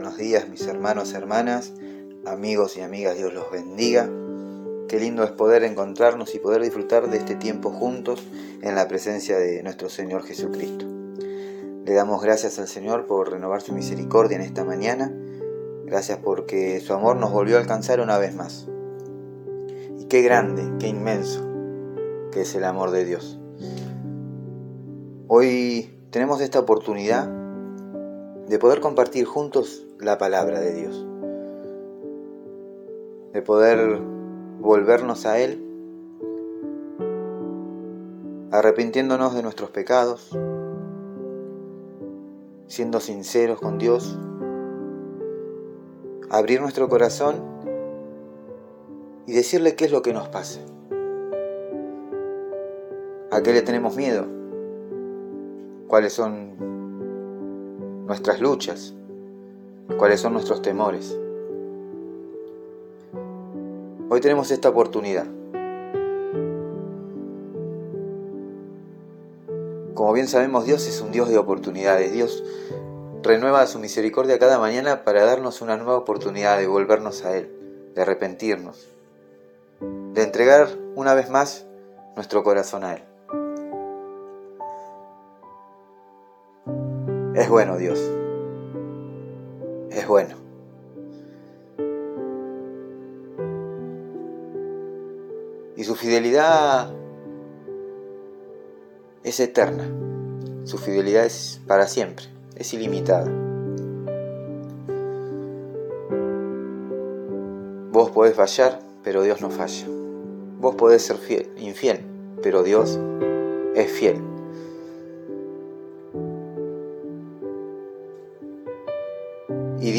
Buenos días mis hermanos, hermanas, amigos y amigas, Dios los bendiga. Qué lindo es poder encontrarnos y poder disfrutar de este tiempo juntos en la presencia de nuestro Señor Jesucristo. Le damos gracias al Señor por renovar su misericordia en esta mañana. Gracias porque su amor nos volvió a alcanzar una vez más. Y qué grande, qué inmenso que es el amor de Dios. Hoy tenemos esta oportunidad de poder compartir juntos la palabra de Dios, de poder volvernos a Él, arrepintiéndonos de nuestros pecados, siendo sinceros con Dios, abrir nuestro corazón y decirle qué es lo que nos pasa, a qué le tenemos miedo, cuáles son nuestras luchas, cuáles son nuestros temores. Hoy tenemos esta oportunidad. Como bien sabemos, Dios es un Dios de oportunidades. Dios renueva su misericordia cada mañana para darnos una nueva oportunidad de volvernos a Él, de arrepentirnos, de entregar una vez más nuestro corazón a Él. Es bueno Dios. Bueno. Y su fidelidad es eterna. Su fidelidad es para siempre. Es ilimitada. Vos podés fallar, pero Dios no falla. Vos podés ser fiel, infiel, pero Dios es fiel.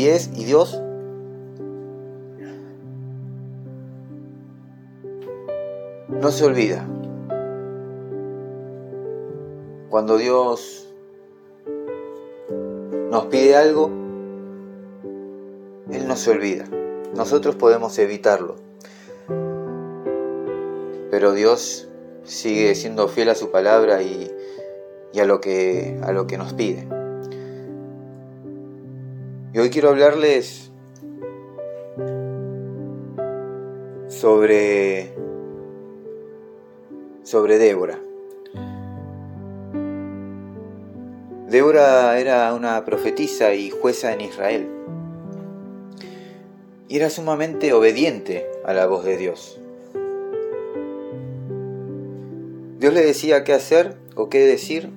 Y 10 y Dios no se olvida. Cuando Dios nos pide algo, Él no se olvida. Nosotros podemos evitarlo. Pero Dios sigue siendo fiel a su palabra y, y a, lo que, a lo que nos pide. Y hoy quiero hablarles sobre sobre Débora. Débora era una profetisa y jueza en Israel. Y era sumamente obediente a la voz de Dios. Dios le decía qué hacer o qué decir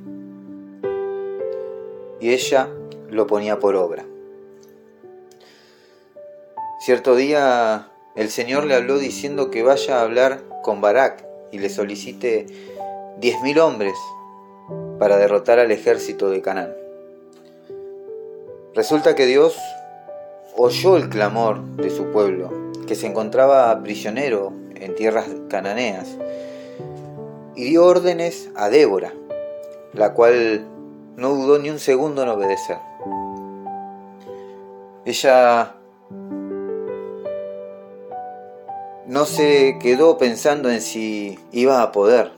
y ella lo ponía por obra. Cierto día el Señor le habló diciendo que vaya a hablar con Barak y le solicite diez mil hombres para derrotar al ejército de Canaán. Resulta que Dios oyó el clamor de su pueblo, que se encontraba prisionero en tierras cananeas, y dio órdenes a Débora, la cual no dudó ni un segundo en obedecer. Ella no se quedó pensando en si iba a poder,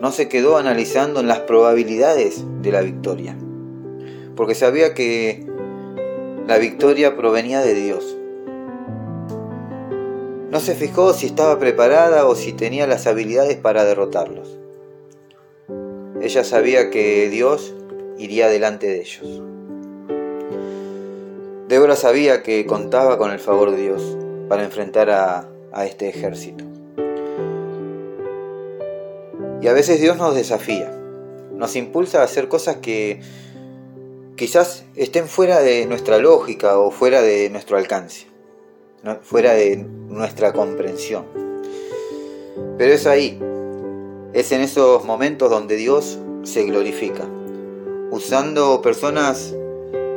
no se quedó analizando en las probabilidades de la victoria, porque sabía que la victoria provenía de Dios. No se fijó si estaba preparada o si tenía las habilidades para derrotarlos. Ella sabía que Dios iría delante de ellos. Débora sabía que contaba con el favor de Dios para enfrentar a, a este ejército. Y a veces Dios nos desafía, nos impulsa a hacer cosas que quizás estén fuera de nuestra lógica o fuera de nuestro alcance, fuera de nuestra comprensión. Pero es ahí, es en esos momentos donde Dios se glorifica, usando personas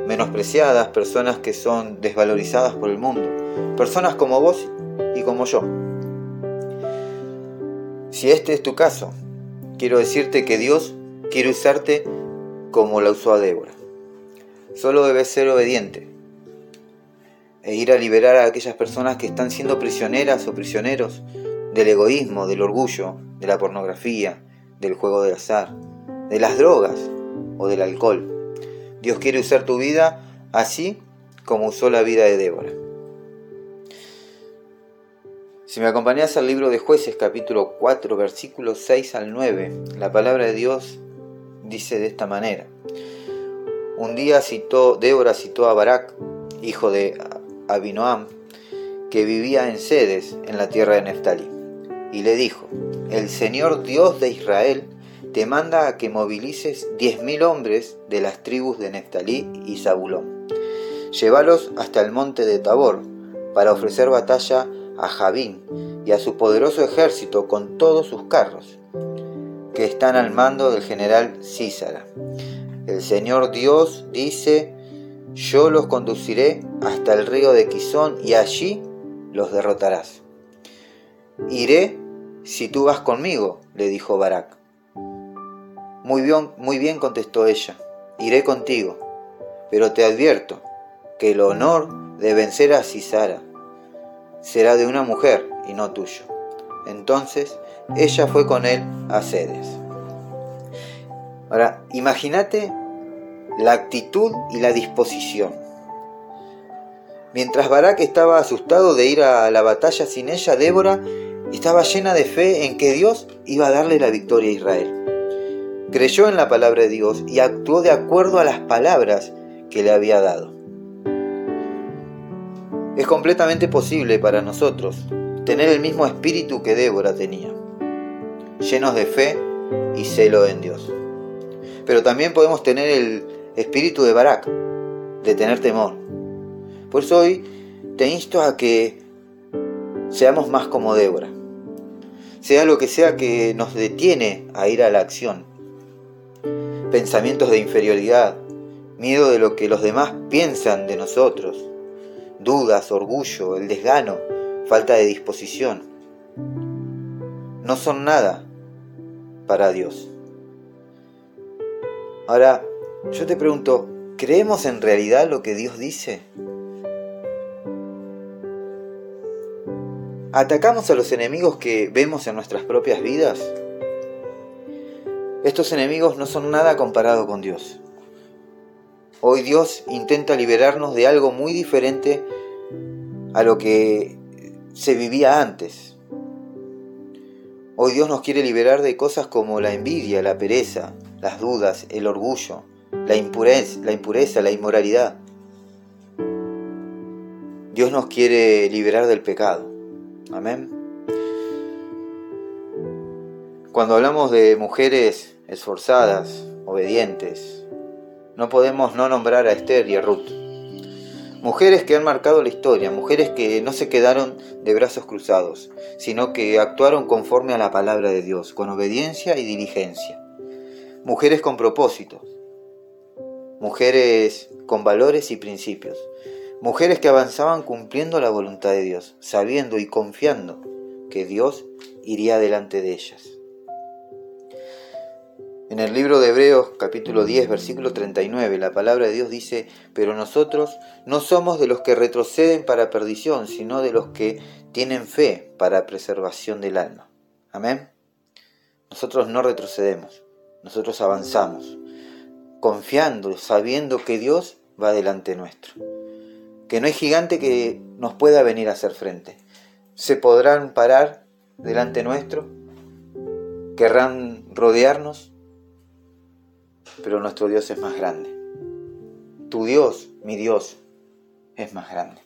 menospreciadas, personas que son desvalorizadas por el mundo, personas como vos y como yo. Si este es tu caso, quiero decirte que Dios quiere usarte como la usó a Débora. Solo debes ser obediente e ir a liberar a aquellas personas que están siendo prisioneras o prisioneros del egoísmo, del orgullo, de la pornografía, del juego de azar, de las drogas o del alcohol. Dios quiere usar tu vida así como usó la vida de Débora. Si me acompañas al libro de jueces capítulo 4 versículos 6 al 9, la palabra de Dios dice de esta manera. Un día citó, Débora citó a Barak, hijo de Abinoam, que vivía en Sedes, en la tierra de Neftalí, y le dijo, el Señor Dios de Israel te manda a que movilices diez mil hombres de las tribus de Neftalí y Zabulón. Llévalos hasta el monte de Tabor, para ofrecer batalla a Javín y a su poderoso ejército con todos sus carros, que están al mando del general Císara. El Señor Dios dice, yo los conduciré hasta el río de Quizón y allí los derrotarás. Iré si tú vas conmigo, le dijo Barak. Muy bien, muy bien contestó ella, iré contigo, pero te advierto que el honor de vencer a Cisara será de una mujer y no tuyo. Entonces ella fue con él a Cedes. Ahora, imagínate la actitud y la disposición. Mientras Barak estaba asustado de ir a la batalla sin ella, Débora estaba llena de fe en que Dios iba a darle la victoria a Israel. Creyó en la palabra de Dios y actuó de acuerdo a las palabras que le había dado. Es completamente posible para nosotros tener el mismo espíritu que Débora tenía, llenos de fe y celo en Dios. Pero también podemos tener el espíritu de Barak, de tener temor. Por eso hoy te insto a que seamos más como Débora. Sea lo que sea que nos detiene a ir a la acción. Pensamientos de inferioridad, miedo de lo que los demás piensan de nosotros, dudas, orgullo, el desgano, falta de disposición. No son nada para Dios. Ahora, yo te pregunto, ¿creemos en realidad lo que Dios dice? ¿Atacamos a los enemigos que vemos en nuestras propias vidas? Estos enemigos no son nada comparado con Dios. Hoy Dios intenta liberarnos de algo muy diferente a lo que se vivía antes. Hoy Dios nos quiere liberar de cosas como la envidia, la pereza, las dudas, el orgullo, la impureza, la, impureza, la inmoralidad. Dios nos quiere liberar del pecado. Amén. Cuando hablamos de mujeres esforzadas, obedientes, no podemos no nombrar a Esther y a Ruth. Mujeres que han marcado la historia, mujeres que no se quedaron de brazos cruzados, sino que actuaron conforme a la palabra de Dios, con obediencia y diligencia. Mujeres con propósitos, mujeres con valores y principios, mujeres que avanzaban cumpliendo la voluntad de Dios, sabiendo y confiando que Dios iría delante de ellas. En el libro de Hebreos capítulo 10 versículo 39 la palabra de Dios dice, pero nosotros no somos de los que retroceden para perdición, sino de los que tienen fe para preservación del alma. Amén. Nosotros no retrocedemos, nosotros avanzamos, confiando, sabiendo que Dios va delante nuestro, que no hay gigante que nos pueda venir a hacer frente. Se podrán parar delante nuestro, querrán rodearnos, pero nuestro Dios es más grande. Tu Dios, mi Dios, es más grande.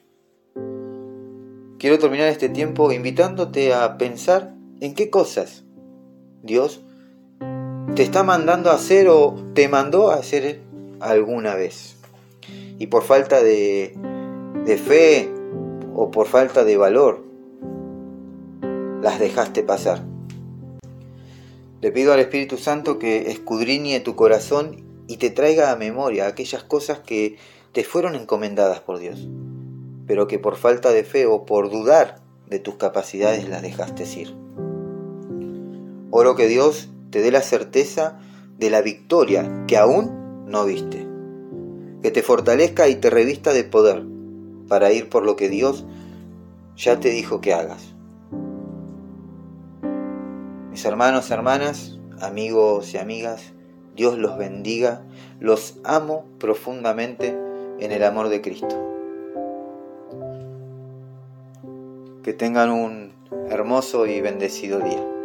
Quiero terminar este tiempo invitándote a pensar en qué cosas Dios te está mandando a hacer o te mandó a hacer alguna vez. Y por falta de, de fe o por falta de valor, las dejaste pasar. Le pido al Espíritu Santo que escudriñe tu corazón y te traiga a memoria aquellas cosas que te fueron encomendadas por Dios, pero que por falta de fe o por dudar de tus capacidades las dejaste ir. Oro que Dios te dé la certeza de la victoria que aún no viste, que te fortalezca y te revista de poder para ir por lo que Dios ya te dijo que hagas. Mis hermanos, hermanas, amigos y amigas, Dios los bendiga, los amo profundamente en el amor de Cristo. Que tengan un hermoso y bendecido día.